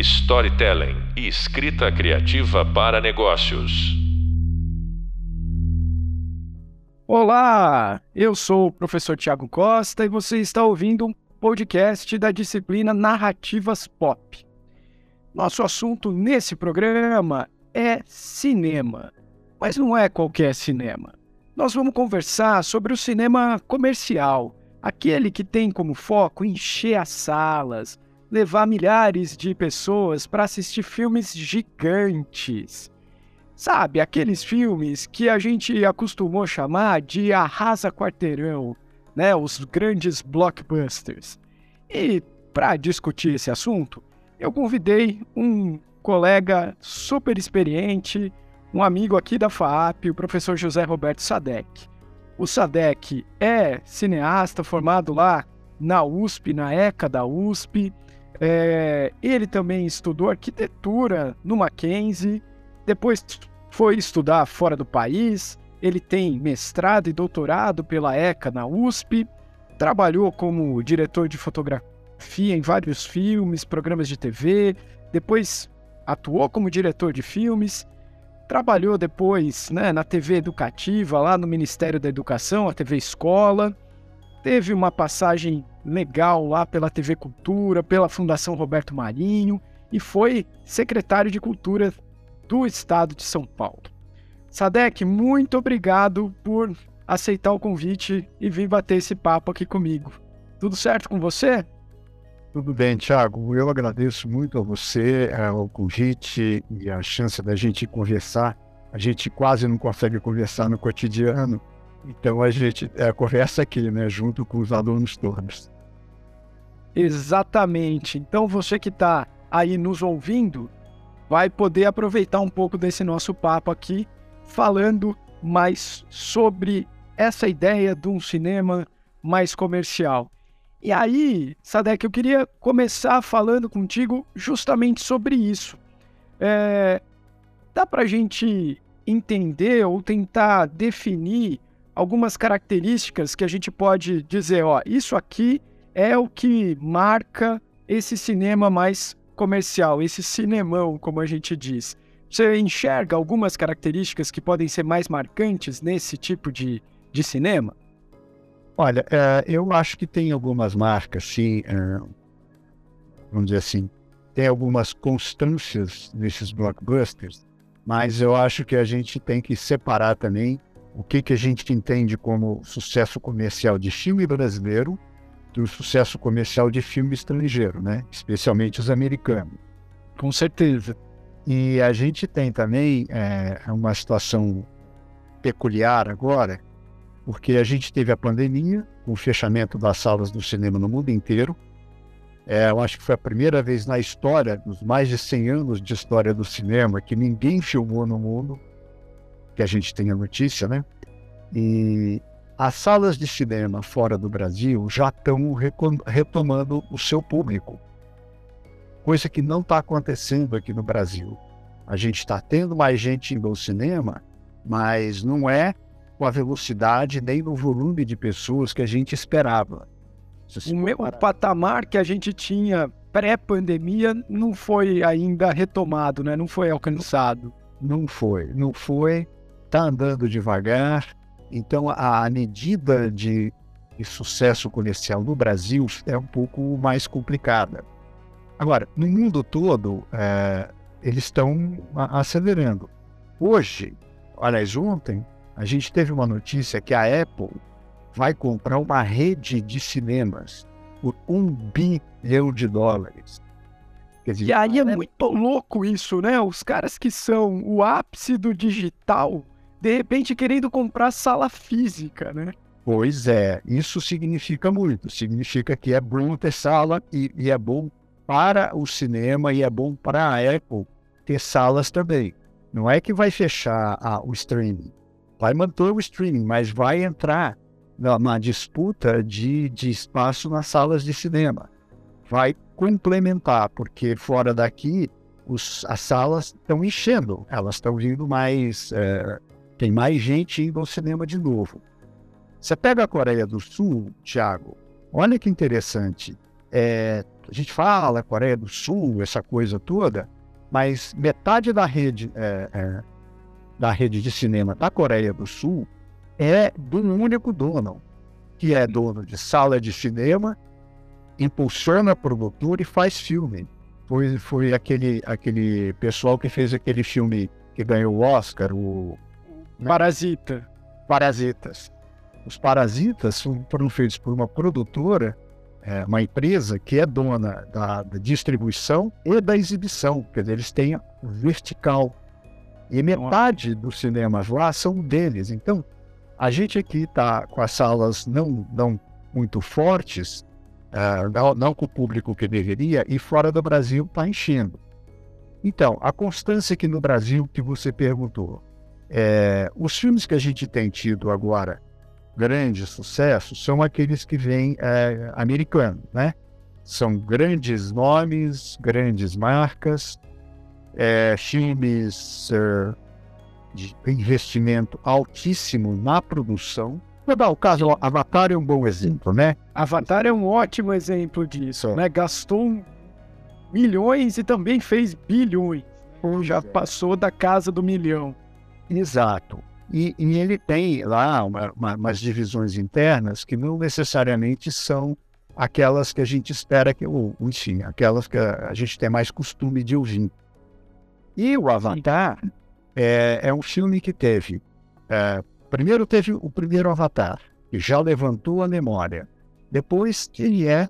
storytelling e escrita criativa para negócios. Olá, eu sou o professor Tiago Costa e você está ouvindo um podcast da disciplina Narrativas Pop. Nosso assunto nesse programa é cinema, mas não é qualquer cinema. Nós vamos conversar sobre o cinema comercial, aquele que tem como foco encher as salas, levar milhares de pessoas para assistir filmes gigantes. Sabe, aqueles filmes que a gente acostumou chamar de arrasa quarteirão, né, os grandes blockbusters. E para discutir esse assunto, eu convidei um colega super experiente, um amigo aqui da FAAP, o professor José Roberto Sadek. O Sadek é cineasta formado lá na USP, na ECA da USP. É, ele também estudou arquitetura no Mackenzie, depois foi estudar fora do país. Ele tem mestrado e doutorado pela ECA na USP, trabalhou como diretor de fotografia em vários filmes, programas de TV, depois atuou como diretor de filmes Trabalhou depois né, na TV educativa, lá no Ministério da Educação, a TV Escola. Teve uma passagem legal lá pela TV Cultura, pela Fundação Roberto Marinho e foi secretário de Cultura do Estado de São Paulo. Sadek, muito obrigado por aceitar o convite e vir bater esse papo aqui comigo. Tudo certo com você? Tudo bem, Tiago. Eu agradeço muito a você é, o convite e a chance da gente conversar. A gente quase não consegue conversar no cotidiano, então a gente é, conversa aqui, né, junto com os alunos todos. Exatamente. Então você que está aí nos ouvindo vai poder aproveitar um pouco desse nosso papo aqui, falando mais sobre essa ideia de um cinema mais comercial. E aí, Sadek, eu queria começar falando contigo justamente sobre isso. É, dá para a gente entender ou tentar definir algumas características que a gente pode dizer, ó, isso aqui é o que marca esse cinema mais comercial, esse cinemão, como a gente diz. Você enxerga algumas características que podem ser mais marcantes nesse tipo de, de cinema? Olha, é, eu acho que tem algumas marcas, sim, é, vamos dizer assim, tem algumas constâncias nesses blockbusters, mas eu acho que a gente tem que separar também o que, que a gente entende como sucesso comercial de filme brasileiro do sucesso comercial de filme estrangeiro, né? Especialmente os americanos. Com certeza. E a gente tem também é, uma situação peculiar agora, porque a gente teve a pandemia, com o fechamento das salas do cinema no mundo inteiro. É, eu acho que foi a primeira vez na história, nos mais de 100 anos de história do cinema, que ninguém filmou no mundo, que a gente tem a notícia, né? E as salas de cinema fora do Brasil já estão retomando o seu público, coisa que não está acontecendo aqui no Brasil. A gente está tendo mais gente indo ao cinema, mas não é com a velocidade nem no volume de pessoas que a gente esperava. O meu patamar que a gente tinha pré-pandemia não foi ainda retomado, né? Não foi alcançado. Não foi, não foi. Está andando devagar. Então a medida de, de sucesso comercial no Brasil é um pouco mais complicada. Agora, no mundo todo, é, eles estão acelerando. Hoje, aliás, ontem, a gente teve uma notícia que a Apple vai comprar uma rede de cinemas por um bilhão de dólares. Dizer, e aí é muito louco isso, né? Os caras que são o ápice do digital, de repente querendo comprar sala física, né? Pois é, isso significa muito. Significa que é bom ter sala e, e é bom para o cinema e é bom para a Apple ter salas também. Não é que vai fechar ah, o streaming, vai manter o streaming, mas vai entrar na, disputa de, de espaço nas salas de cinema. Vai complementar, porque fora daqui os, as salas estão enchendo, elas estão vindo mais. É, tem mais gente indo ao cinema de novo. Você pega a Coreia do Sul, Thiago, olha que interessante. é, a gente fala Coreia do Sul, essa coisa toda, mas metade da rede, é, é, da rede de cinema da Coreia do Sul é um único dono, que é dono de sala de cinema, impulsiona a produtora e faz filme. Foi, foi aquele, aquele pessoal que fez aquele filme que ganhou o Oscar, o né? Parasita. Parasitas. Os Parasitas foram feitos por uma produtora é, uma empresa que é dona da, da, distribuição e da exibição, quer dizer, eles têm vertical. E metade dos cinemas lá são deles. Então, a gente aqui está com as salas não, não muito fortes, uh, não, não, com o público que deveria, e fora do Brasil está enchendo. Então, a constância aqui no Brasil que você perguntou, é, os filmes que a gente tem tido agora grandes sucessos são aqueles que vêm é, americanos, né? São grandes nomes, grandes marcas, é, filmes é, de investimento altíssimo na produção. Vou dar o caso, Avatar é um bom exemplo, né? Avatar é um ótimo exemplo disso, né? Gastou milhões e também fez bilhões. Já é. passou da casa do milhão. Exato. E, e ele tem lá uma, uma, umas divisões internas que não necessariamente são aquelas que a gente espera que, ou, enfim, aquelas que a, gente tem mais costume de ouvir. E o Avatar é, é um filme que teve. É, primeiro teve o primeiro Avatar, que já levantou a memória. Depois ele é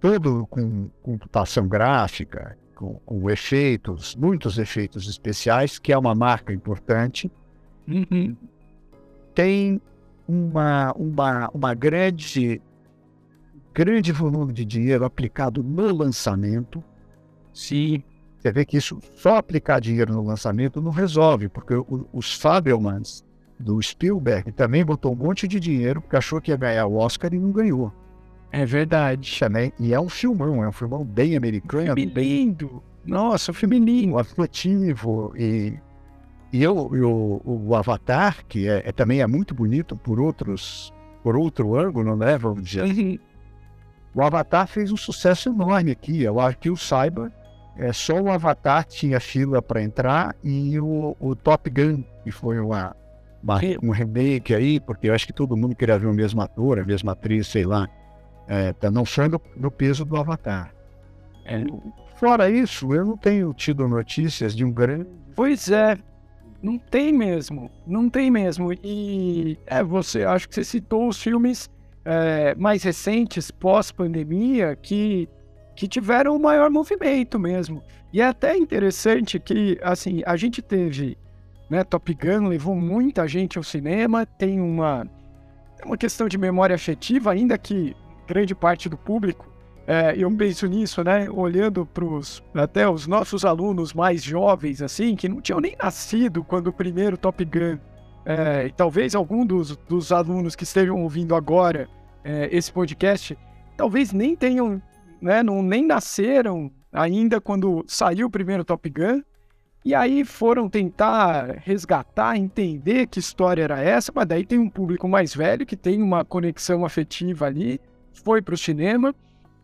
todo com computação gráfica, com, com efeitos, muitos efeitos especiais, que é uma marca importante. Uhum. Tem uma, uma, uma grande, grande volume de dinheiro aplicado no lançamento. Sim. Você vê que isso, só aplicar dinheiro no lançamento não resolve, porque o, os Fabelmans do Spielberg também botou um monte de dinheiro porque achou que ia ganhar o Oscar e não ganhou. É verdade. Também, e é um filmão, é um filmão bem americano. Filme lindo. Nossa, um filme lindo. E e eu, eu, o Avatar, que é, é, também é muito bonito por outros, por outro ângulo, né? Vamos dizer. Uhum. O Avatar fez um sucesso enorme aqui. Eu acho que o saiba, é, só o Avatar tinha fila para entrar e o, o, Top Gun, que foi uma, uma, um remake aí, porque eu acho que todo mundo queria ver o mesmo ator, a mesma atriz, sei lá. É, tá não foi no, no peso do Avatar. É. Fora isso, eu não tenho tido notícias de um grande. Pois é, não tem mesmo, não tem mesmo. E é, você, acho que você citou os filmes é, mais recentes, pós-pandemia, que, que tiveram o maior movimento mesmo. E é até interessante que, assim, a gente teve, né, Top Gun levou muita gente ao cinema, tem uma, uma questão de memória afetiva, ainda que grande parte do público é, eu penso nisso, né? Olhando para até os nossos alunos mais jovens, assim, que não tinham nem nascido quando o primeiro Top Gun. É, e talvez algum dos, dos alunos que estejam ouvindo agora é, esse podcast, talvez nem tenham, né? Não, nem nasceram ainda quando saiu o primeiro Top Gun. E aí foram tentar resgatar, entender que história era essa, mas daí tem um público mais velho que tem uma conexão afetiva ali, foi para o cinema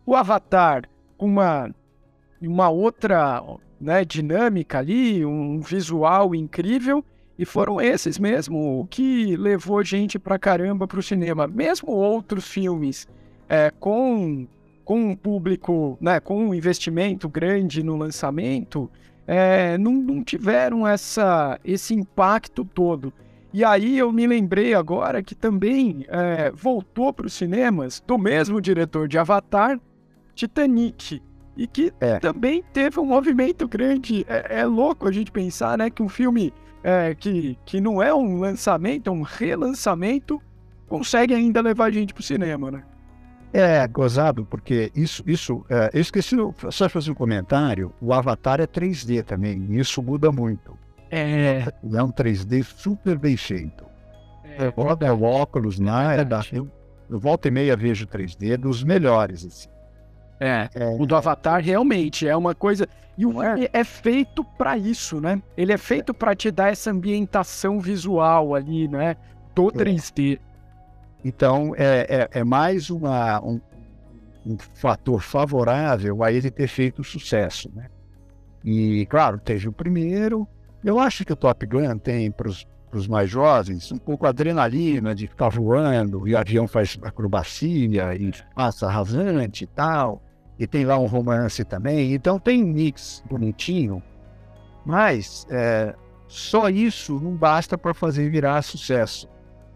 o Avatar, uma, uma outra né, dinâmica ali, um visual incrível, e foram esses mesmo que levou gente pra caramba pro cinema. Mesmo outros filmes é, com, com um público, né, com um investimento grande no lançamento, é, não, não tiveram essa, esse impacto todo. E aí eu me lembrei agora que também é, voltou para os cinemas do mesmo diretor de Avatar, Titanic. E que é. também teve um movimento grande. É, é, louco a gente pensar, né, que um filme é, que, que não é um lançamento, é um relançamento, consegue ainda levar a gente pro cinema, né? É, gozado, porque isso, isso, é, eu esqueci só de fazer um comentário, o Avatar é 3D também, isso muda muito. É. É um 3D super bem feito. É, é o óculos, né? É eu, eu volta e meia vejo 3D dos melhores, assim. É, é, o do Avatar realmente é uma coisa. E o é, é feito para isso, né? Ele é feito para te dar essa ambientação visual ali, né? Do 3D. É. Então, é, é, é mais uma, um um fator favorável a ele ter feito sucesso, né? E, claro, teve o primeiro. Eu acho que o Top Gun tem para os mais jovens um pouco adrenalina de ficar voando e o avião faz acrobacia e passa rasante e tal. E tem lá um romance também. Então tem um mix bonitinho. Mas é, só isso não basta para fazer virar sucesso.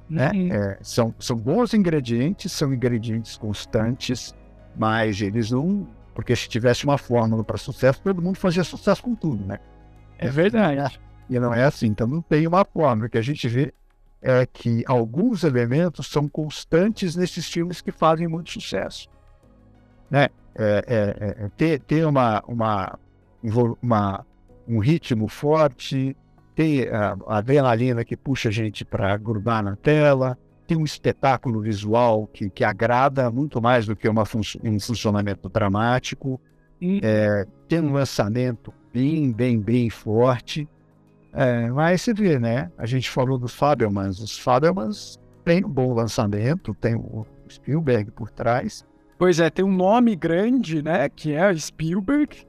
Né? Uhum. É, são, são bons ingredientes, são ingredientes constantes, mas eles não. Porque se tivesse uma fórmula para sucesso, todo mundo fazia sucesso com tudo, né? É verdade. E não é assim. Então não tem uma fórmula. O que a gente vê é que alguns elementos são constantes nesses filmes que fazem muito sucesso. Né? É, é, é, ter, ter uma, uma, uma, um ritmo forte, ter a, a adrenalina que puxa a gente para grudar na tela, tem um espetáculo visual que, que agrada muito mais do que uma fun um funcionamento dramático, é, tem um lançamento bem, bem, bem forte. É, mas você vê, né? A gente falou dos Fabelmans. Os Fabelmans têm um bom lançamento, tem o Spielberg por trás. Pois é, tem um nome grande, né? Que é Spielberg.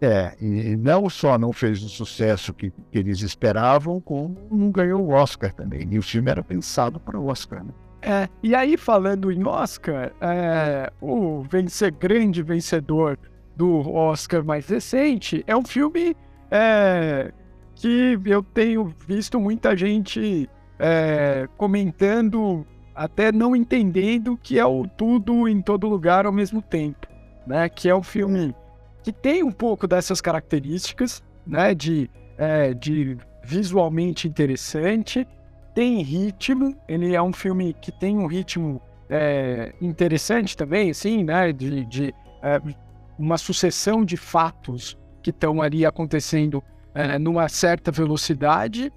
É, e não só não fez o sucesso que, que, eles esperavam, como não ganhou o Oscar também. E o filme era pensado para o Oscar, né? É, e aí falando em Oscar, é, o vencer, grande vencedor do Oscar mais recente é um filme é, que eu tenho visto muita gente é, comentando, até não entendendo que é o tudo em todo lugar ao mesmo tempo, né? Que é um filme que tem um pouco dessas características, né? De, é, de visualmente interessante, tem ritmo, ele é um filme que tem um ritmo é, interessante também, assim, né? De, de é, uma sucessão de fatos que estão ali acontecendo é, numa certa velocidade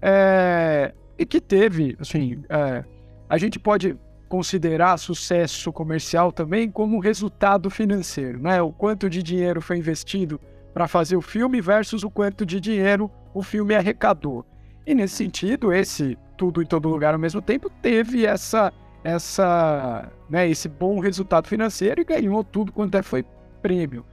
é, e que teve, assim, é, a gente pode considerar sucesso comercial também como resultado financeiro, né? O quanto de dinheiro foi investido para fazer o filme versus o quanto de dinheiro o filme arrecadou. E nesse sentido, esse tudo em todo lugar ao mesmo tempo teve essa essa, né, esse bom resultado financeiro e ganhou tudo quanto é foi prêmio.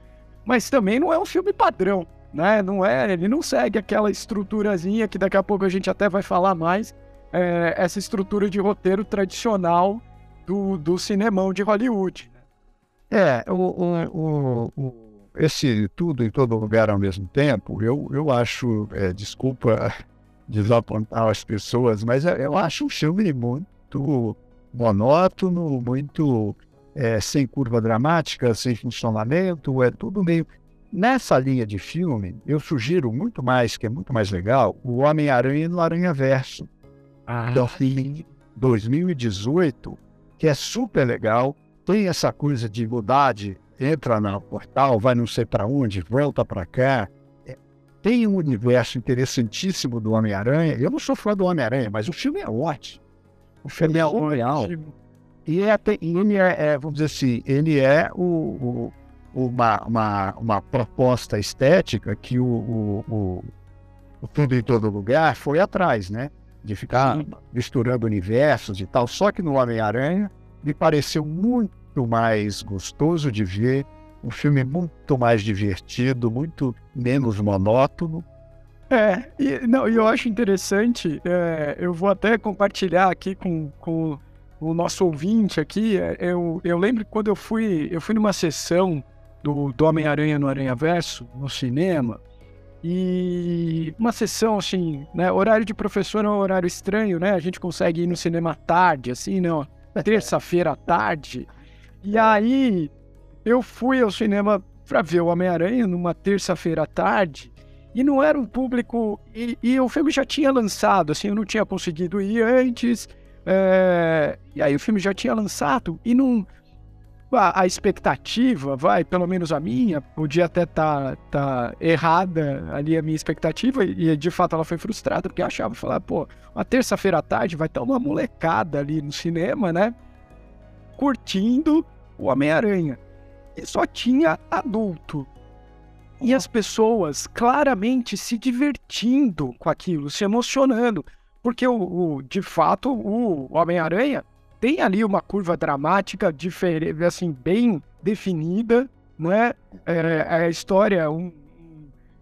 Mas também não é um filme padrão, né? Não é, ele não segue aquela estruturazinha que daqui a pouco a gente até vai falar mais, é, essa estrutura de roteiro tradicional do, do cinemão de Hollywood. É, o, o, o, esse tudo em todo lugar ao mesmo tempo, eu, eu acho, é, desculpa desapontar as pessoas, mas eu acho um filme muito monótono, muito é, sem curva dramática, sem funcionamento, é tudo meio. Nessa linha de filme, eu sugiro muito mais, que é muito mais legal, o Homem-Aranha no Aranha Verso. Ah. Do filme 2018, que é super legal. Tem essa coisa de mudar de entra no portal, vai não sei para onde, volta para cá. É, tem um universo interessantíssimo do Homem-Aranha. Eu não sou fã do Homem-Aranha, mas o filme é ótimo. O filme é real. E é, ele é, é, vamos dizer assim, ele é o, o, uma, uma, uma proposta estética que o, o, o, Tudo em Todo Lugar foi atrás, né? de ficar Sim. misturando universos e tal. Só que no Homem-Aranha me pareceu muito mais gostoso de ver, um filme muito mais divertido, muito menos monótono. É, e não, eu acho interessante, é, eu vou até compartilhar aqui com, com o nosso ouvinte aqui. É, eu, eu lembro que quando eu fui, eu fui numa sessão do, do Homem-Aranha no Aranha Verso, no cinema, e uma sessão, assim, né? Horário de professor é um horário estranho, né? A gente consegue ir no cinema tarde, assim, não. Terça-feira à tarde. E aí, eu fui ao cinema para ver o Homem-Aranha numa terça-feira à tarde. E não era um público. E, e, o filme já tinha lançado, assim, eu não tinha conseguido ir antes. É, e aí o filme já tinha lançado e não a, a, expectativa, vai, pelo menos a minha, podia até estar tá, tá errada ali a minha expectativa, e de fato ela foi frustrada, porque achava, falar, pô, uma terça-feira à tarde vai estar uma molecada ali no cinema, né? Curtindo o Homem-Aranha. E só tinha adulto. E as pessoas claramente se divertindo com aquilo, se emocionando. Porque, o, o de fato, o Homem-Aranha tem ali uma curva dramática diferente, assim, bem definida, não é? É, é a história um,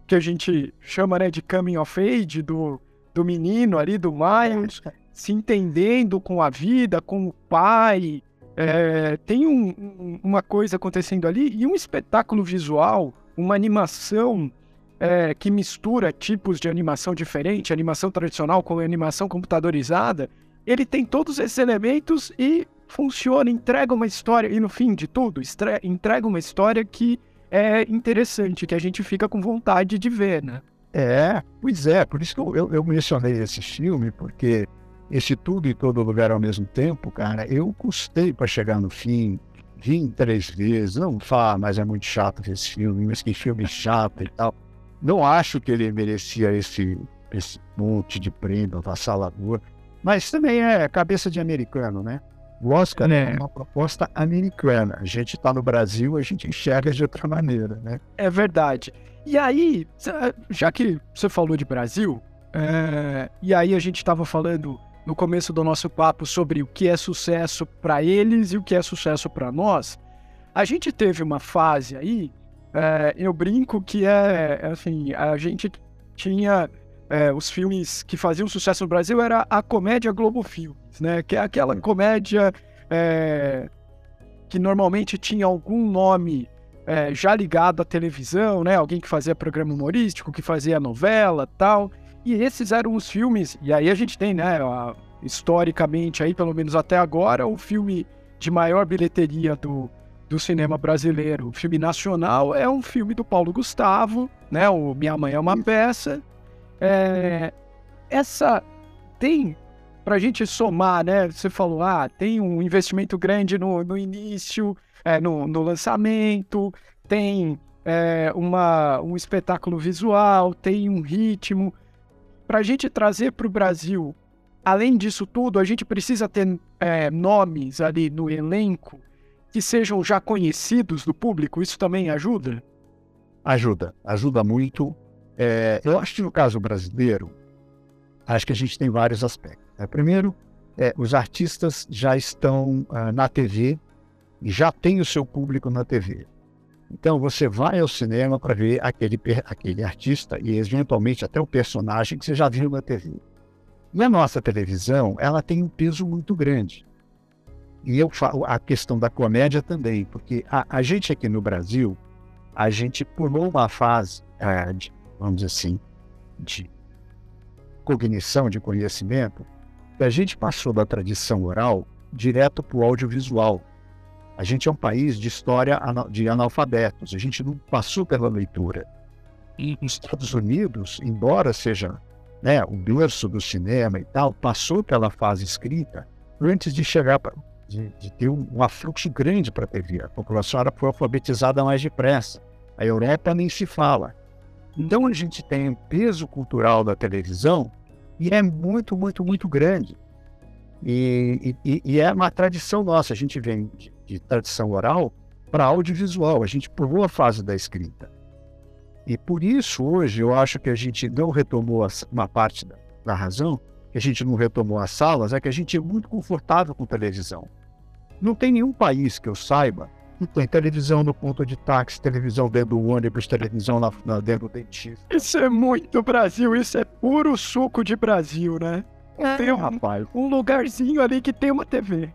que a gente chama né, de coming of age do, do menino ali, do Miles, se entendendo com a vida, com o pai. É, tem um, um, uma coisa acontecendo ali e um espetáculo visual, uma animação é, que mistura tipos de animação diferente, animação tradicional com animação computadorizada, ele tem todos esses elementos e funciona, entrega uma história, e no fim de tudo, entrega uma história que é interessante, que a gente fica com vontade de ver, né? É, pois é, por isso que eu, eu, mencionei esse filme, porque esse tudo e todo lugar ao mesmo tempo, cara, eu custei para chegar no fim, vim três vezes, não fala, mas é muito chato esse filme, mas que filme chato e tal. Não acho que ele merecia esse, esse monte de prêmio avassalador. Mas também é cabeça de americano, né? O Oscar é, é uma proposta americana. A gente está no Brasil, a gente enxerga de outra maneira, né? É verdade. E aí, já que você falou de Brasil, é... e aí a gente estava falando no começo do nosso papo sobre o que é sucesso para eles e o que é sucesso para nós, a gente teve uma fase aí, é... eu brinco que é, é assim, a gente tinha é, os filmes que faziam sucesso no Brasil era a comédia Globo Filmes, né? Que é aquela comédia é, que normalmente tinha algum nome é, já ligado à televisão, né? Alguém que fazia programa humorístico, que fazia novela tal. E esses eram os filmes, e aí a gente tem, né, a, historicamente aí, pelo menos até agora, o filme de maior bilheteria do, do cinema brasileiro. O filme nacional é um filme do Paulo Gustavo, né? O Minha Mãe é uma Peça, é, essa tem para a gente somar, né? Você falou, ah, tem um investimento grande no, no início, é, no, no, lançamento, tem é, uma, um espetáculo visual, tem um ritmo. Para a gente trazer para o Brasil, além disso tudo, a gente precisa ter é, nomes ali no elenco que sejam já conhecidos do público. Isso também ajuda? Ajuda, ajuda muito. É, eu acho que no caso brasileiro, acho que a gente tem vários aspectos. Né? Primeiro, é, os artistas já estão uh, na TV e já tem o seu público na TV. Então você vai ao cinema para ver aquele, aquele artista e eventualmente até o personagem que você já viu na TV. E a nossa televisão, ela tem um peso muito grande. E eu falo a questão da comédia também, porque a, a gente aqui no Brasil, a gente pulou uma fase uh, de vamos dizer assim, de cognição, de conhecimento, a gente passou da tradição oral direto para o audiovisual. A gente é um país de história de analfabetos, a gente não passou pela leitura. E nos Estados Unidos, embora seja né, o berço do cinema e tal, passou pela fase escrita antes de chegar para de, de, ter um, um afluxo grande para a TV. A população era foi alfabetizada mais depressa. A Europa nem se fala. Então a gente tem um peso cultural da televisão e é muito, muito, muito grande. E, e, e é uma tradição nossa. A gente vem de, de tradição oral para audiovisual. A gente pulou a fase da escrita. E por isso, hoje, eu acho que a gente não retomou uma parte da, da razão, que a gente não retomou as salas, é que a gente é muito confortável com televisão. Não tem nenhum país que eu saiba tem televisão no ponto de táxi, televisão dentro do ônibus, televisão na, na, dentro do dentista. Isso é muito Brasil, isso é puro suco de Brasil, né? É, tem um, rapaz. um lugarzinho ali que tem uma TV.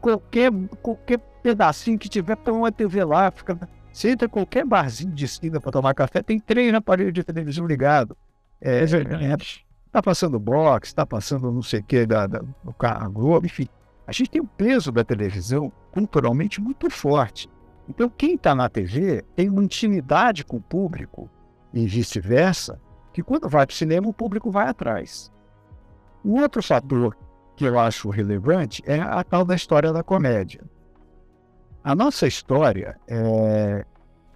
Qualquer, qualquer pedacinho que tiver, tem uma TV lá. Fica... Você entra em qualquer barzinho de esquina para tomar café, tem três aparelhos de televisão ligado. É, é verdade. Tá passando box, tá passando não sei o que da, da, do carro, Globo, enfim. A gente tem um peso da televisão culturalmente muito forte. Então, quem está na TV tem uma intimidade com o público e vice-versa, que quando vai para o cinema, o público vai atrás. Um outro fator que eu acho relevante é a tal da história da comédia. A nossa história, é...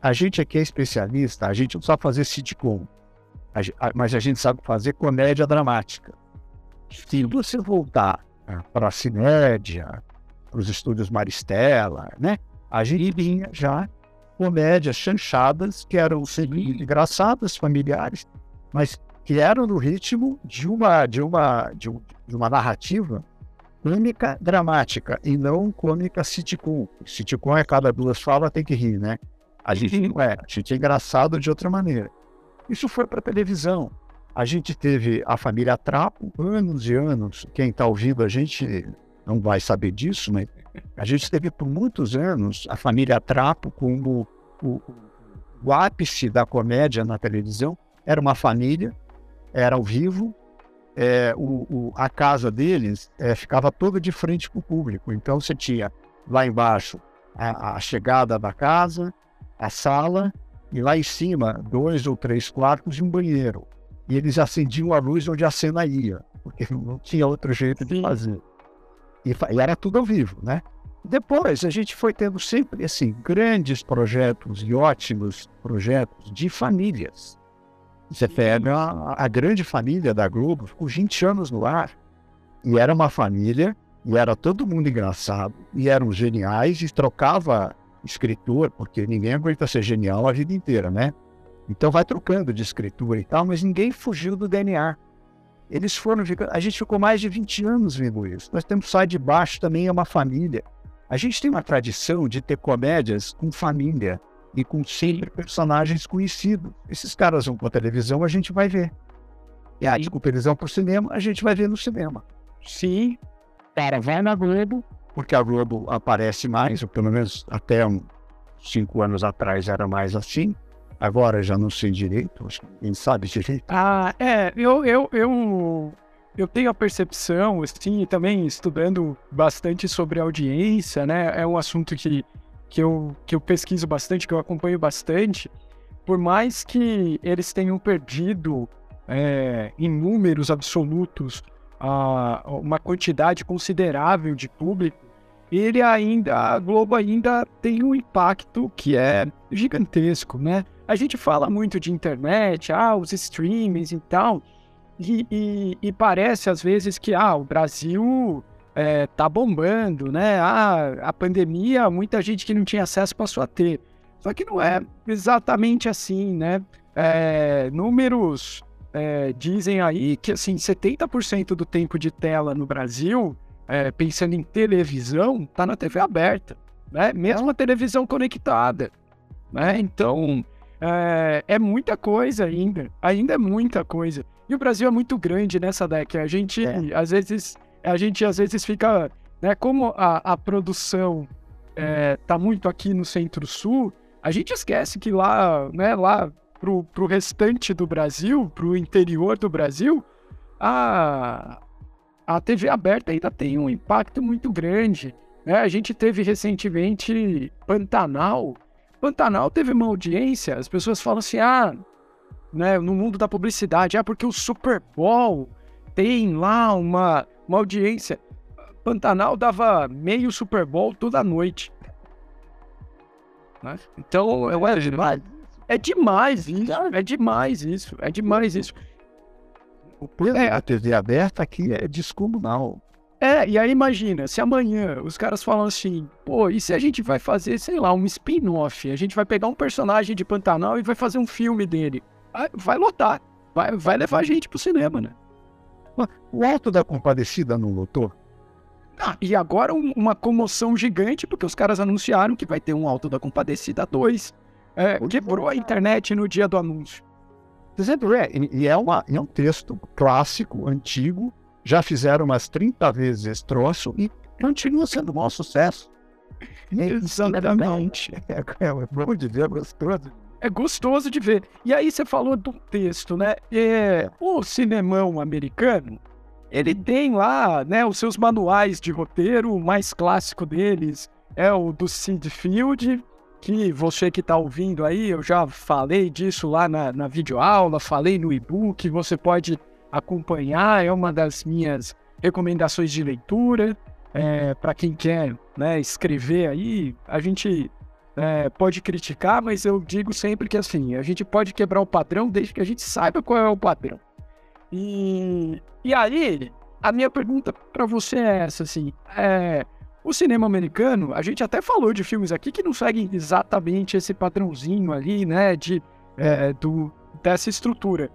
a gente aqui é especialista, a gente não sabe fazer sitcom, mas a gente sabe fazer comédia dramática. Se você voltar para a Cinédia, para os estúdios Maristela, né? A gente vinha já comédias chanchadas que eram sempre engraçadas, familiares, mas que eram no ritmo de uma de uma de, um, de uma narrativa cômica dramática e não cômica sitcom. Sitcom é cada duas falas tem que rir, né? A gente não é, a gente é engraçado de outra maneira. Isso foi para televisão. A gente teve a família Trapo, anos e anos. Quem está ouvindo a gente não vai saber disso, mas a gente teve por muitos anos a família Trapo como o, o ápice da comédia na televisão. Era uma família, era ao vivo, é, o, o, a casa deles é, ficava toda de frente para o público. Então você tinha lá embaixo a, a, chegada da casa, a sala, e lá em cima dois ou três quartos e um banheiro. E eles acendiam a luz onde a cena ia, porque não tinha outro jeito de fazer. E, e era tudo ao vivo, né? Depois a gente foi tendo sempre assim grandes projetos e ótimos projetos de famílias. Você pega a, a, grande família da Globo, ficou 20 anos no ar. E era uma família, e era todo mundo engraçado, e eram geniais, e trocava escritor, porque ninguém aguenta ser genial a vida inteira, né? Então vai trocando de escritura e tal, mas ninguém fugiu do DNA. Eles foram ficando. A gente ficou mais de 20 anos vendo isso. Nós temos Sai de Baixo também é uma família. A gente tem uma tradição de ter comédias com família e com sempre personagens conhecidos. Esses caras vão para a televisão, a gente vai ver. E aí, desculpa, eles vão para o cinema, a gente vai ver no cinema. Sim, cara, vai na Globo, porque a Globo aparece mais, ou pelo menos até um, cinco anos atrás era mais assim. Agora já não sei direito, acho que sabe direito. Ah, é, eu, eu, eu, eu tenho a percepção, assim, também estudando bastante sobre audiência, né? É um assunto que que eu, que eu pesquiso bastante, que eu acompanho bastante, por mais que eles tenham perdido é, em números absolutos a, uma quantidade considerável de público, ele ainda, a Globo ainda tem um impacto que é gigantesco, né? A gente fala muito de internet, ah, os streamings e tal, e, e, e parece às vezes que ah, o Brasil é, tá bombando, né? Ah, a pandemia, muita gente que não tinha acesso passou a ter. Só que não é exatamente assim, né? É, números é, dizem aí que assim 70% do tempo de tela no Brasil, é, pensando em televisão, tá na TV aberta, né? Mesmo a televisão conectada, né? Então é, é muita coisa ainda, ainda é muita coisa. E o Brasil é muito grande nessa década. A gente é. às vezes a gente às vezes fica, né, como a, a produção é, tá muito aqui no centro-sul, a gente esquece que lá, né, lá pro, pro restante do Brasil, pro interior do Brasil, a, a TV aberta ainda tem um impacto muito grande. Né? A gente teve recentemente Pantanal. Pantanal teve uma audiência, as pessoas falam assim, ah, né, no mundo da publicidade, ah, porque o Super Bowl tem lá uma uma audiência. Pantanal dava meio Super Bowl toda noite. Né? Então, é demais. É demais isso. É demais isso. É demais isso. O peso é, da TV aberta aqui é descomunal. É, e aí imagina, se amanhã os caras falam assim, pô, e se a gente vai fazer, sei lá, um spin-off? A gente vai pegar um personagem de Pantanal e vai fazer um filme dele. Vai lotar. Vai, vai levar a gente pro cinema, né? O Alto da Compadecida não lotou? Ah, e agora um, uma comoção gigante, porque os caras anunciaram que vai ter um Alto da Compadecida 2. É, quebrou a internet no dia do anúncio. Dizendo, é, e é, uma, é um texto clássico, antigo, já fizeram umas 30 vezes esse troço e continua sendo um maior sucesso. Exatamente. É, é, é bom de ver, gostoso é gostoso de ver. E aí você falou do texto, né? É, o cinemão americano, ele tem lá, né, os seus manuais de roteiro, o mais clássico deles é o do Sid Field, que você que está ouvindo aí, eu já falei disso lá na, na videoaula, falei no e-book, você pode acompanhar, é uma das minhas recomendações de leitura. É, para quem quer né, escrever aí, a gente é, pode criticar, mas eu digo sempre que assim, a gente pode quebrar o padrão desde que a gente saiba qual é o padrão. E, e aí, a minha pergunta para você é essa, assim, é, o cinema americano, a gente até falou de filmes aqui que não seguem exatamente esse padrãozinho ali, né, de, é, do, dessa estrutura.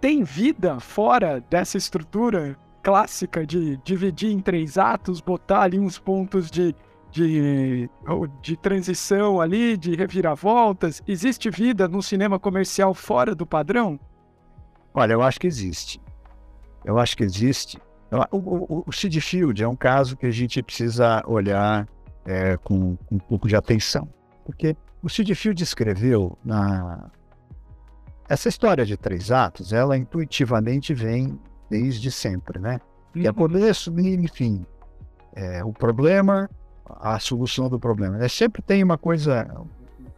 Tem vida fora dessa estrutura clássica de dividir em três atos, botar ali uns pontos de, de, de transição ali, de reviravoltas? Existe vida no cinema comercial fora do padrão? Olha, eu acho que existe. Eu acho que existe. O, o, o Sid Field é um caso que a gente precisa olhar é, com, com, um pouco de atenção. Porque o Sid Field escreveu na... Essa história de três atos, ela intuitivamente vem desde sempre, né? Que é uhum. começo, meio e fim. É, o problema, a solução do problema. Né? Sempre tem uma coisa,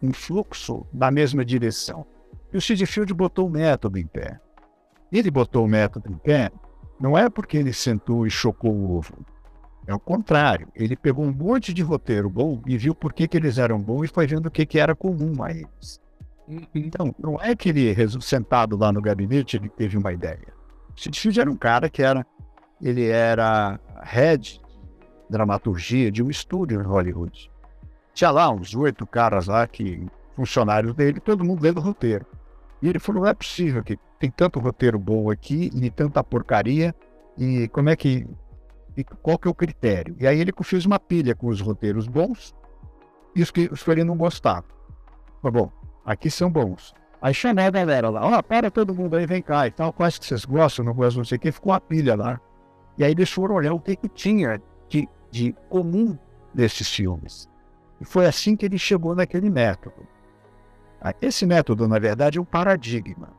um fluxo na mesma direção. E o Sid Field botou o método em pé. Ele botou o método em pé não é porque ele sentou e chocou o ovo. É o contrário. Ele pegou um monte de roteiro bom e viu por que, que eles eram bons e foi vendo o que, que era comum a eles. Uhum. Então, não é que ele, sentado lá no gabinete, ele teve uma ideia. O Sid Field era um cara que era... Ele era head dramaturgia de um estúdio em Hollywood. Tinha lá uns oito caras lá que funcionários dele, todo mundo lendo roteiro. E ele falou: não é possível que tem tanto roteiro bom aqui e tanta porcaria. E como é que. Qual que é o critério? E aí ele fez uma pilha com os roteiros bons e os que, os que ele não gostava. Falou, bom, aqui são bons. Aí chamei a galera lá, ó, oh, para todo mundo aí, vem cá e tal, quais que vocês gostam, não gostam, não sei o que, ficou a pilha lá. E aí eles foram olhar o que, que tinha de, de comum desses filmes. E foi assim que ele chegou naquele método. Esse método, na verdade, é um paradigma.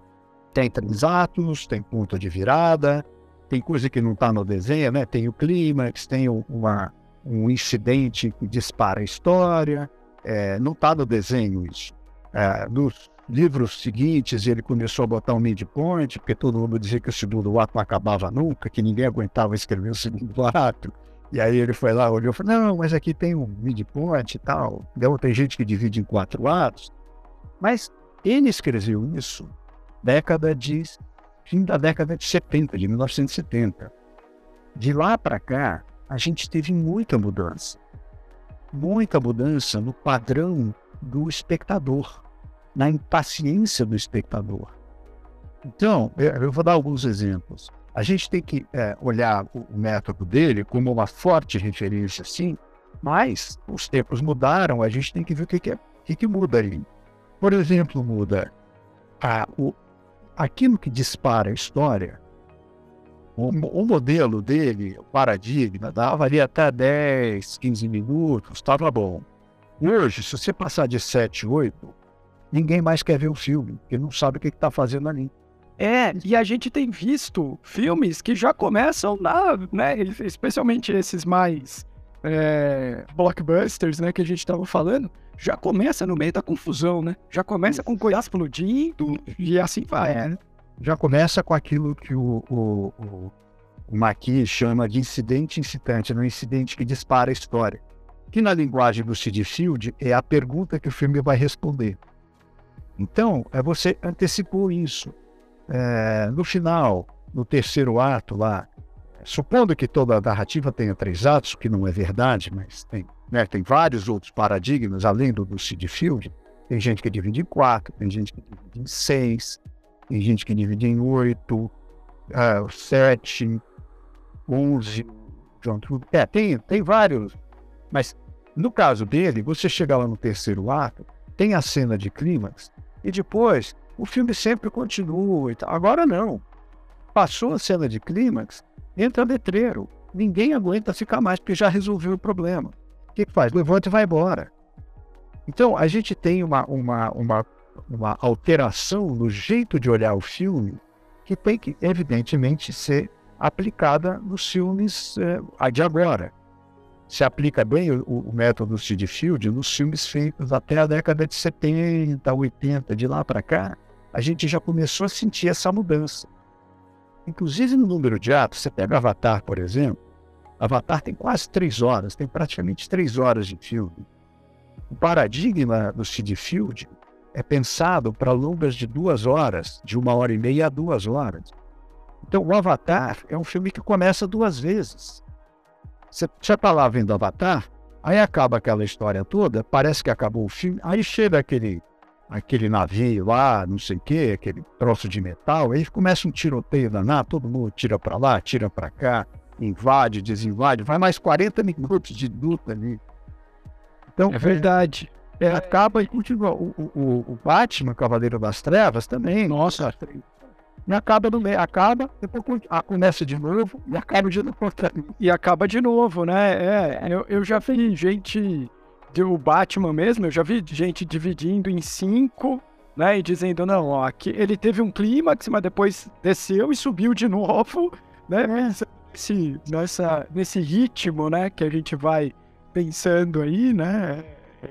Tem três atos, tem ponto de virada, tem coisa que não está no desenho, né? Tem o clímax, tem uma, um incidente que dispara a história. É, não está no desenho isso. É, nos livros seguintes, ele começou a botar um midpoint, porque todo mundo dizia que o segundo ato não acabava nunca, que ninguém aguentava escrever o segundo ato. E aí ele foi lá, olhou e falou: Não, mas aqui tem um midpoint e tal. Então, tem gente que divide em quatro atos. Mas ele escreveu isso década de fim da década de 70, de 1970. De lá para cá, a gente teve muita mudança. Muita mudança no padrão do espectador, na impaciência do espectador. Então, eu vou dar alguns exemplos. A gente tem que é, olhar o método dele como uma forte referência, sim, mas os tempos mudaram, a gente tem que ver o que, que, é, o que, que muda aí. Por exemplo, muda a, o, aquilo que dispara a história. O, o modelo dele, o paradigma, dava ali até 10, 15 minutos, estava bom. Hoje, se você passar de 7, 8, ninguém mais quer ver o filme, porque não sabe o que está fazendo ali. É, e a gente tem visto filmes que já começam na, né, especialmente esses mais é, blockbusters, né, que a gente estava falando, já começa no meio da confusão, né? Já começa com coisa explodindo e assim vai, é, né? Já começa com aquilo que o, o, o, o chama de incidente incitante, né? incidente que dispara a história. Que na linguagem do Sid Field é a pergunta que o filme vai responder. Então, é você antecipou isso. É, no final, no terceiro ato lá, supondo que toda a narrativa tenha três atos, que não é verdade, mas tem, né, tem vários outros paradigmas além do, do Sid Field. Tem gente que divide em quatro, tem gente que divide em seis, tem gente que divide em oito, uh, sete, onze, John Trudeau. É, tem, tem vários. Mas no caso dele, você chega lá no terceiro ato, tem a cena de clímax, e depois o filme sempre continua e tal. Agora não. Passou a cena de clímax, entra letreiro. Ninguém aguenta ficar mais porque já resolveu o problema. O que, que faz? Levanta e vai embora. Então, a gente tem uma, uma, uma, uma alteração no jeito de olhar o filme que tem que, evidentemente, ser aplicada nos filmes eh, de agora. Se aplica bem o, o método Sid Field nos filmes feitos até a década de 70, 80, de lá para cá, a gente já começou a sentir essa mudança. Inclusive no número de atos, você pega Avatar, por exemplo, Avatar tem quase três horas, tem praticamente três horas de filme. O paradigma do Sid Field é pensado para longas de duas horas, de uma hora e meia a duas horas. Então, o Avatar é um filme que começa duas vezes. Você já está lá vendo Avatar, aí acaba aquela história toda, parece que acabou o filme, aí chega aquele aquele navio lá, não sei o quê, aquele troço de metal, aí começa um tiroteio danado, todo mundo tira para lá, tira para cá, invade, desinvade, vai mais 40 minutos de luta ali. Então, é verdade. É, acaba e continua. O, o, o, Batman, Cavaleiro das Trevas, também. Nossa. E acaba no meio, acaba, depois ah, começa de novo e acaba de novo. E acaba de novo, né? É, eu, eu já vi gente do Batman mesmo, eu já vi gente dividindo em cinco, né? E dizendo, não, ó, aqui ele teve um clímax, mas depois desceu e subiu de novo, né? Nesse, nessa, nesse ritmo, né? Que a gente vai pensando aí, né?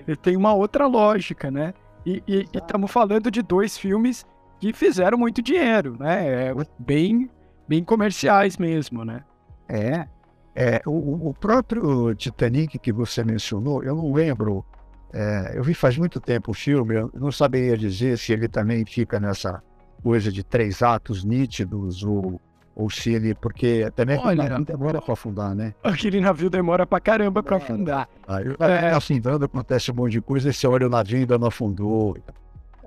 Ele tem uma outra lógica, né? E estamos falando de dois filmes que fizeram muito dinheiro, né? É, bem, bem comerciais mesmo, né? É, é, o, o, próprio Titanic que você mencionou, eu não lembro, é, eu vi faz muito tempo o filme, eu não saberia dizer se ele também fica nessa coisa de três atos nítidos ou, ou se ele. Porque também Olha, demora para afundar, né? Aquele navio demora para caramba para afundar. Ah, eu, é, afundando acontece um monte de coisa, e você olha o navio ainda não afundou.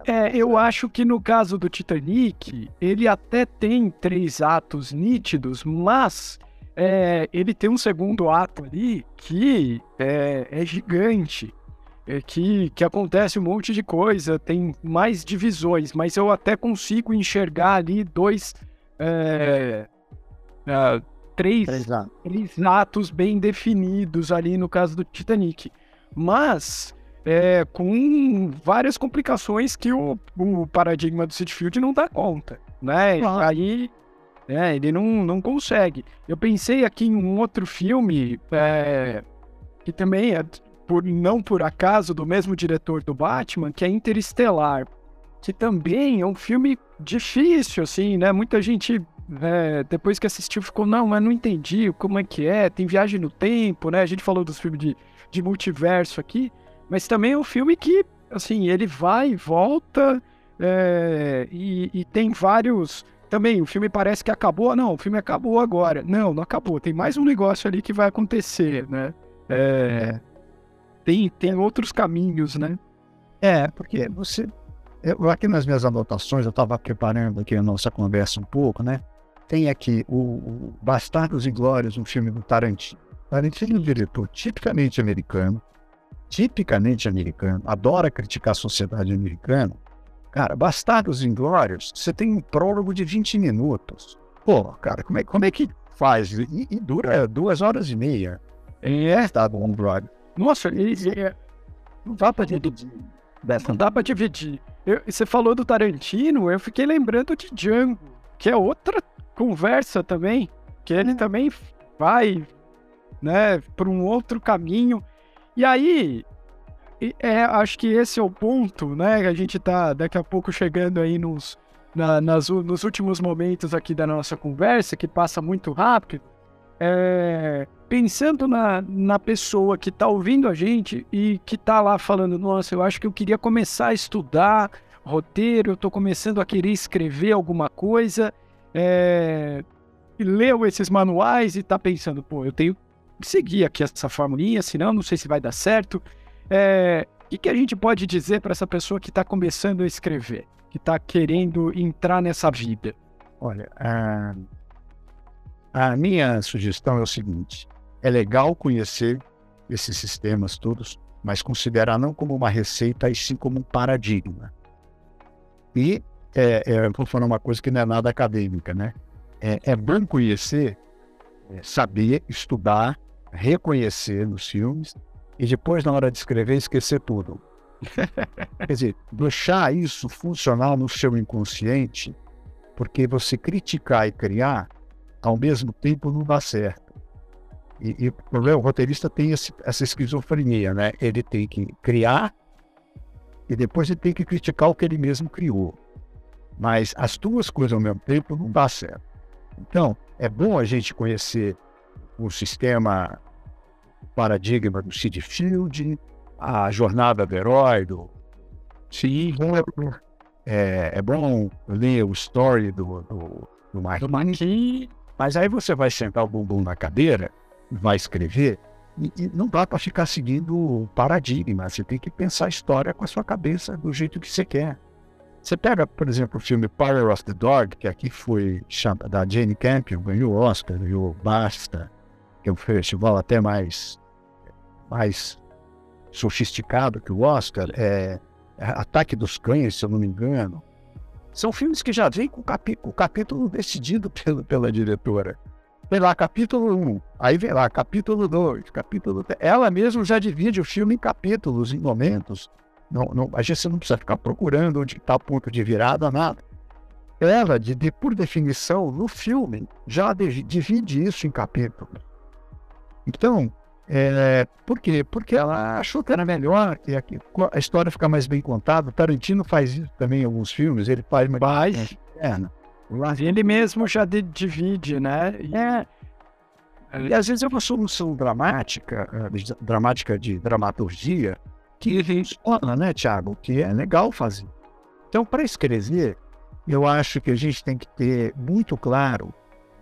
É, eu acho que no caso do Titanic, ele até tem três atos nítidos, mas é, ele tem um segundo ato ali que é, é gigante. É que, que acontece um monte de coisa, tem mais divisões, mas eu até consigo enxergar ali dois. É, é, três, três, três atos bem definidos ali no caso do Titanic. Mas é, com várias complicações que o, o paradigma do Cityfield não dá conta, né? Ah. Aí é, ele não, não consegue. Eu pensei aqui em um outro filme é, que também é, por, não por acaso, do mesmo diretor do Batman, que é Interestelar. Que também é um filme difícil, assim, né? Muita gente, é, depois que assistiu, ficou, não, mas não entendi como é que é. Tem viagem no tempo, né? A gente falou dos filmes de, de multiverso aqui. Mas também é um filme que, assim, ele vai e volta é, e, e tem vários também o filme parece que acabou. Não, o filme acabou agora. Não, não acabou. Tem mais um negócio ali que vai acontecer, né? É, tem, tem outros caminhos, né? É, porque você. Eu, aqui nas minhas anotações, eu estava preparando aqui a nossa conversa um pouco, né? Tem aqui o, o Bastardos e Glórias, um filme do Tarantino. Tarantino é um diretor tipicamente americano, tipicamente americano, adora criticar a sociedade americana, Cara, Bastardos Inglórios, você tem um prólogo de 20 minutos. Pô, cara, como é, como é que faz? E, e dura duas horas e meia. É, tá bom, brother. Nossa, e, e, não dá pra dividir. Não dá pra dividir. Eu, você falou do Tarantino, eu fiquei lembrando de Django, que é outra conversa também, que ele também vai, né, para um outro caminho. E aí, é, acho que esse é o ponto, né? A gente tá daqui a pouco chegando aí nos, na, nas, nos últimos momentos aqui da nossa conversa, que passa muito rápido. É, pensando na, na pessoa que tá ouvindo a gente e que tá lá falando, nossa, eu acho que eu queria começar a estudar roteiro, eu tô começando a querer escrever alguma coisa, é, e leu esses manuais e tá pensando, pô, eu tenho que seguir aqui essa formulinha, senão não sei se vai dar certo. É, o que, que a gente pode dizer para essa pessoa que está começando a escrever, que está querendo entrar nessa vida? Olha, a, a minha sugestão é o seguinte: é legal conhecer esses sistemas todos, mas considerar não como uma receita, e sim como um paradigma. E é, é, vou falar uma coisa que não é nada acadêmica, né? É, é bom conhecer, é, saber, estudar, reconhecer nos filmes e depois, na hora de escrever, esquecer tudo. Quer dizer, deixar isso funcionar no seu inconsciente, porque você criticar e criar, ao mesmo tempo, não dá certo. E, e o problema, o roteirista tem esse, essa esquizofrenia, né? Ele tem que criar e depois ele tem que criticar o que ele mesmo criou. Mas as duas coisas ao mesmo tempo não dá certo. Então, é bom a gente conhecer o sistema paradigma do Sid Field, a jornada do herói, do Sim. É, é bom ler o story do, do, do Marquinhos. Mas aí você vai sentar o bumbum na cadeira, vai escrever, E, e não dá para ficar seguindo o paradigma. Você tem que pensar a história com a sua cabeça do jeito que você quer. Você pega, por exemplo, o filme Power of the Dog, que aqui foi da Jane Campion, ganhou o Oscar, ganhou Basta, que é um festival até mais, mais sofisticado que o Oscar, é, é Ataque dos Cães, se eu não me engano. São filmes que já vêm com o capítulo decidido pelo, pela diretora. Vem lá, capítulo 1, aí vem lá, capítulo 2, capítulo 3. Ela mesma já divide o filme em capítulos, em momentos. Não, não, a gente não precisa ficar procurando onde está o ponto de virada, nada. Ela, de, de, por definição, no filme, já de, divide isso em capítulos. Então, é, por quê? Porque ela achou que era melhor, que a, a história fica mais bem contada. Tarantino faz isso também em alguns filmes, ele faz uma. Faz. É, ele mesmo já de, divide, né? E... É. E às vezes é uma solução dramática, eh, dramática de dramaturgia, que funciona, né, Tiago? Que é legal fazer. Então, para escrever, eu acho que a gente tem que ter muito claro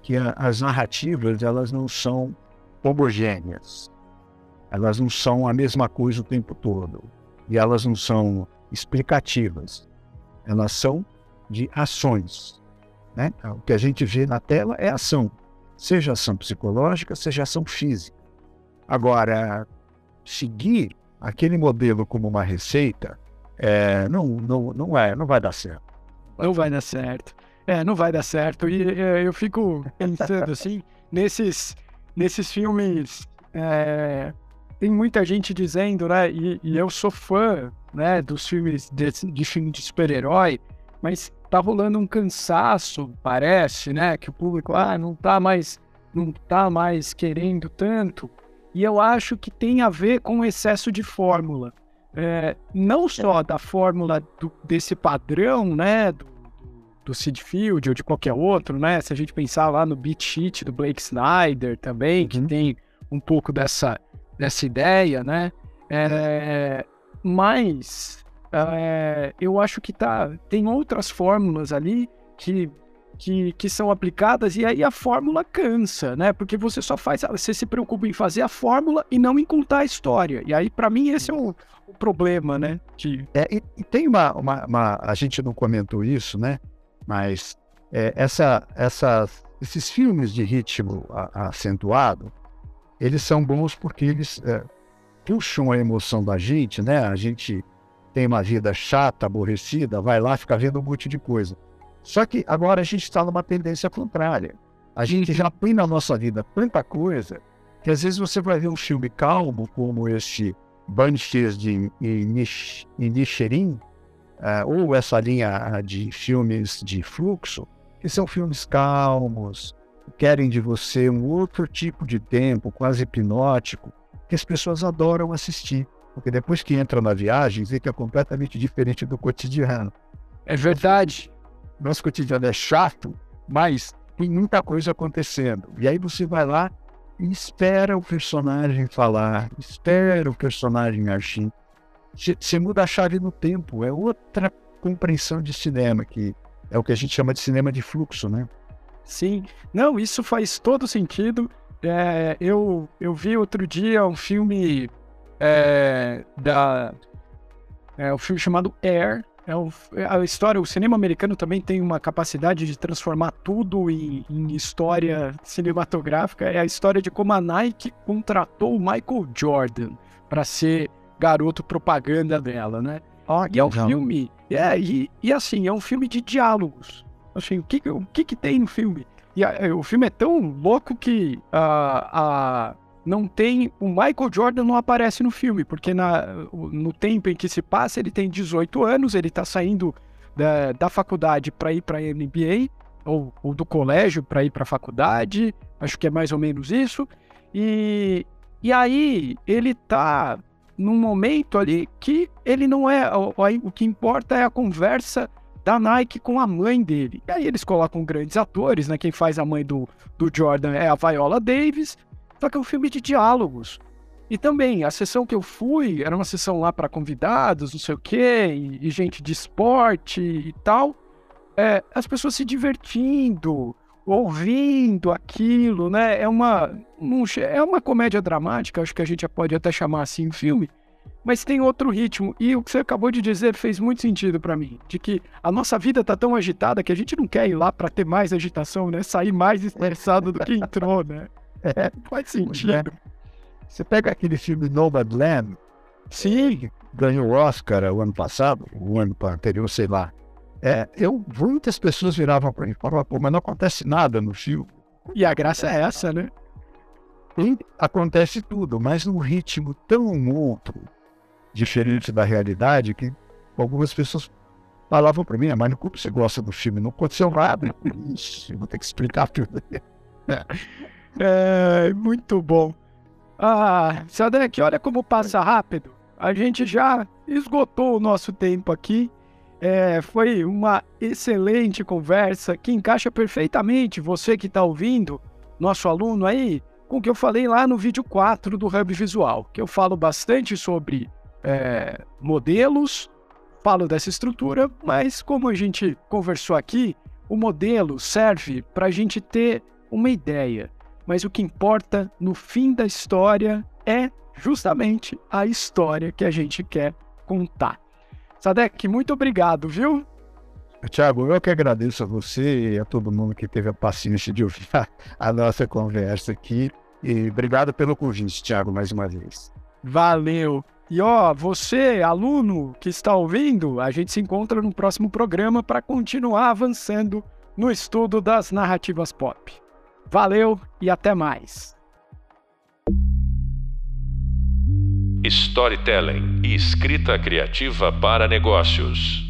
que a, as narrativas elas não são homogêneas. Elas não são a mesma coisa o tempo todo. E elas não são explicativas. Elas são de ações. Né? O que a gente vê na tela é ação, seja ação psicológica, seja ação física. Agora, seguir aquele modelo como uma receita é, não, não, não, é, não vai dar certo. Não vai dar certo. É, não vai dar certo. E é, eu fico pensando assim, nesses, nesses filmes. É, tem muita gente dizendo, né? E, e, eu sou fã né, dos filmes de, de filme de super-herói, mas tá rolando um cansaço, parece, né? Que o público ah, não tá mais não tá mais querendo tanto. E eu acho que tem a ver com o excesso de fórmula. É, não só da fórmula do, desse padrão, né? Do, do Sid Field ou de qualquer outro, né? Se a gente pensar lá no beat sheet do Blake Snyder também, que uhum. tem um pouco dessa, dessa ideia, né? É, mas é, eu acho que tá, tem outras fórmulas ali que, que, que são aplicadas e aí a fórmula cansa, né? Porque você só faz, você se preocupa em fazer a fórmula e não em contar a história. E aí, para mim, esse é o, o problema, né? De... É, e, e, tem uma, uma, uma, A gente não comentou isso, né? Mas é, essa, essas, esses filmes de ritmo acentuado, eles são bons porque eles é, puxam a emoção da gente, né? A gente tem uma vida chata, aborrecida, vai lá fica vendo um monte de coisa. Só que agora a gente está numa tendência contrária. A gente já põe na nossa vida tanta coisa que às vezes você vai ver um filme calmo, como este Banshees de Inisherin, uh, ou essa linha de filmes de fluxo, que são filmes calmos, querem de você um outro tipo de tempo, quase hipnótico, que as pessoas adoram assistir. Porque depois que entra na viagem, fica completamente diferente do cotidiano. É verdade. Nosso cotidiano é chato, mas tem muita coisa acontecendo. E aí você vai lá e espera o personagem falar, espera o personagem agir. Você muda a chave no tempo, é outra compreensão de cinema, que é o que a gente chama de cinema de fluxo, né? Sim, não, isso faz todo sentido. É, eu, eu vi outro dia um filme é, da é um filme chamado Air. É o, é a história, o cinema americano também tem uma capacidade de transformar tudo em, em, história cinematográfica. É a história de como a Nike contratou o Michael Jordan para ser garoto propaganda dela, né? Oh, e é um filme, é, e, e assim, é um filme de diálogos. Assim, o que, o que, que tem no filme? E a, o filme é tão louco que a, a não tem. O Michael Jordan não aparece no filme, porque na, no tempo em que se passa, ele tem 18 anos, ele tá saindo da, da faculdade para ir para NBA, ou, ou, do colégio para ir para a faculdade, acho que é mais ou menos isso. E, e aí ele tá num momento ali que ele não é. O, o que importa é a conversa da Nike com a mãe dele. E aí eles colocam grandes atores, né? Quem faz a mãe do, do Jordan é a Viola Davis. Só que é um filme de diálogos. E também, a sessão que eu fui era uma sessão lá para convidados, não sei o quê, e, e gente de esporte e tal. É, as pessoas se divertindo, ouvindo aquilo, né? É uma, um, é uma comédia dramática, acho que a gente pode até chamar assim filme, mas tem outro ritmo. E o que você acabou de dizer fez muito sentido para mim, de que a nossa vida tá tão agitada que a gente não quer ir lá para ter mais agitação, né? Sair mais estressado do que entrou, né? É, faz sentido. É. Você pega aquele filme Nomadland, sim, ganhou o Oscar o ano passado, o ano anterior, sei lá. É, eu, muitas pessoas viravam para mim e falavam, pô, mas não acontece nada no filme. E a graça é essa, né? E acontece tudo, mas num ritmo tão outro, diferente da realidade, que algumas pessoas falavam para mim, ah, mas como você gosta do filme? Não aconteceu nada. Ixi, vou ter que explicar tudo. É, muito bom. Ah, Sadek, olha como passa rápido. A gente já esgotou o nosso tempo aqui. É, foi uma excelente conversa que encaixa perfeitamente você que está ouvindo, nosso aluno aí, com o que eu falei lá no vídeo 4 do Hub Visual, que eu falo bastante sobre é, modelos, falo dessa estrutura, mas como a gente conversou aqui, o modelo serve para a gente ter uma ideia. Mas o que importa no fim da história é justamente a história que a gente quer contar. Sadek, muito obrigado, viu? Tiago, eu que agradeço a você e a todo mundo que teve a paciência de ouvir a, a nossa conversa aqui. E obrigado pelo convite, Tiago, mais uma vez. Valeu! E ó, você, aluno que está ouvindo, a gente se encontra no próximo programa para continuar avançando no estudo das narrativas pop. Valeu e até mais! Storytelling e escrita criativa para negócios.